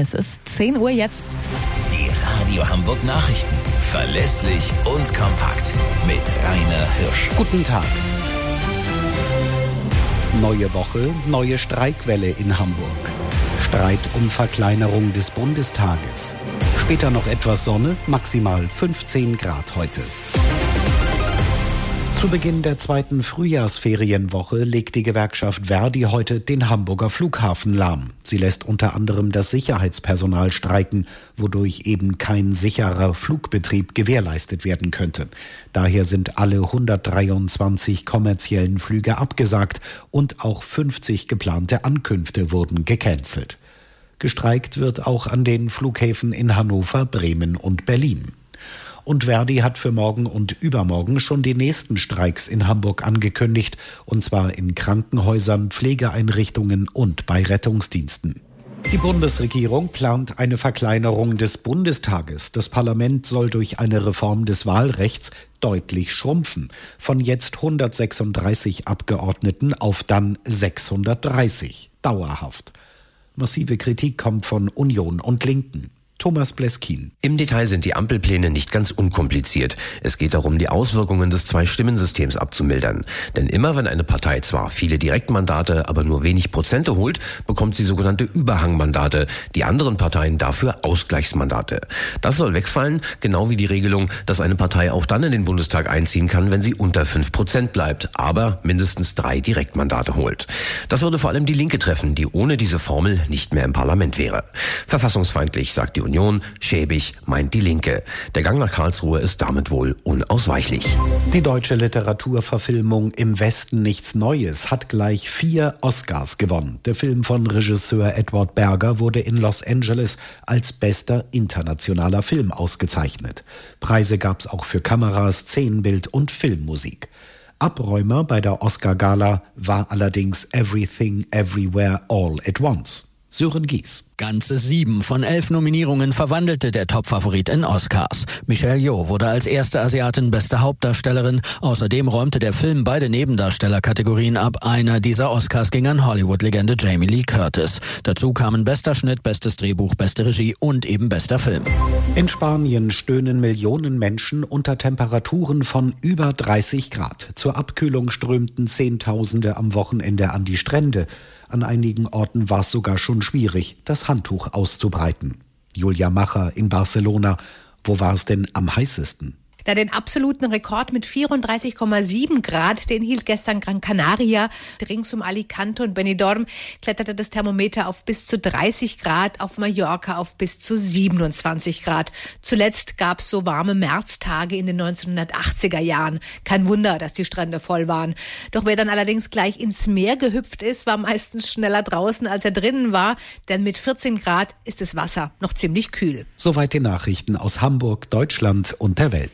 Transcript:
Es ist 10 Uhr jetzt. Die Radio Hamburg Nachrichten. Verlässlich und kompakt. Mit Rainer Hirsch. Guten Tag. Neue Woche, neue Streikwelle in Hamburg. Streit um Verkleinerung des Bundestages. Später noch etwas Sonne, maximal 15 Grad heute. Zu Beginn der zweiten Frühjahrsferienwoche legt die Gewerkschaft Verdi heute den Hamburger Flughafen lahm. Sie lässt unter anderem das Sicherheitspersonal streiken, wodurch eben kein sicherer Flugbetrieb gewährleistet werden könnte. Daher sind alle 123 kommerziellen Flüge abgesagt und auch 50 geplante Ankünfte wurden gecancelt. Gestreikt wird auch an den Flughäfen in Hannover, Bremen und Berlin. Und Verdi hat für morgen und übermorgen schon die nächsten Streiks in Hamburg angekündigt, und zwar in Krankenhäusern, Pflegeeinrichtungen und bei Rettungsdiensten. Die Bundesregierung plant eine Verkleinerung des Bundestages. Das Parlament soll durch eine Reform des Wahlrechts deutlich schrumpfen. Von jetzt 136 Abgeordneten auf dann 630. Dauerhaft. Massive Kritik kommt von Union und Linken. Thomas Bleskin. Im Detail sind die Ampelpläne nicht ganz unkompliziert. Es geht darum, die Auswirkungen des Zwei-Stimmensystems abzumildern. Denn immer wenn eine Partei zwar viele Direktmandate, aber nur wenig Prozente holt, bekommt sie sogenannte Überhangmandate, die anderen Parteien dafür Ausgleichsmandate. Das soll wegfallen, genau wie die Regelung, dass eine Partei auch dann in den Bundestag einziehen kann, wenn sie unter fünf Prozent bleibt, aber mindestens drei Direktmandate holt. Das würde vor allem die Linke treffen, die ohne diese Formel nicht mehr im Parlament wäre. Verfassungsfeindlich, sagt die Union, schäbig meint die Linke. Der Gang nach Karlsruhe ist damit wohl unausweichlich. Die deutsche Literaturverfilmung Im Westen nichts Neues hat gleich vier Oscars gewonnen. Der Film von Regisseur Edward Berger wurde in Los Angeles als bester internationaler Film ausgezeichnet. Preise gab es auch für Kameras, Szenenbild und Filmmusik. Abräumer bei der Oscar-Gala war allerdings Everything Everywhere All at Once. Sören Gies. Ganze sieben von elf Nominierungen verwandelte der Topfavorit in Oscars. Michelle Yeoh wurde als erste Asiatin beste Hauptdarstellerin. Außerdem räumte der Film beide Nebendarstellerkategorien ab. Einer dieser Oscars ging an Hollywood-Legende Jamie Lee Curtis. Dazu kamen bester Schnitt, bestes Drehbuch, beste Regie und eben bester Film. In Spanien stöhnen Millionen Menschen unter Temperaturen von über 30 Grad. Zur Abkühlung strömten Zehntausende am Wochenende an die Strände. An einigen Orten war es sogar schon schwierig, das Handtuch auszubreiten. Julia Macher in Barcelona. Wo war es denn am heißesten? Da den absoluten Rekord mit 34,7 Grad, den hielt gestern Gran Canaria. Rings um Alicante und Benidorm kletterte das Thermometer auf bis zu 30 Grad, auf Mallorca auf bis zu 27 Grad. Zuletzt gab es so warme Märztage in den 1980er Jahren. Kein Wunder, dass die Strände voll waren. Doch wer dann allerdings gleich ins Meer gehüpft ist, war meistens schneller draußen, als er drinnen war, denn mit 14 Grad ist das Wasser noch ziemlich kühl. Soweit die Nachrichten aus Hamburg, Deutschland und der Welt.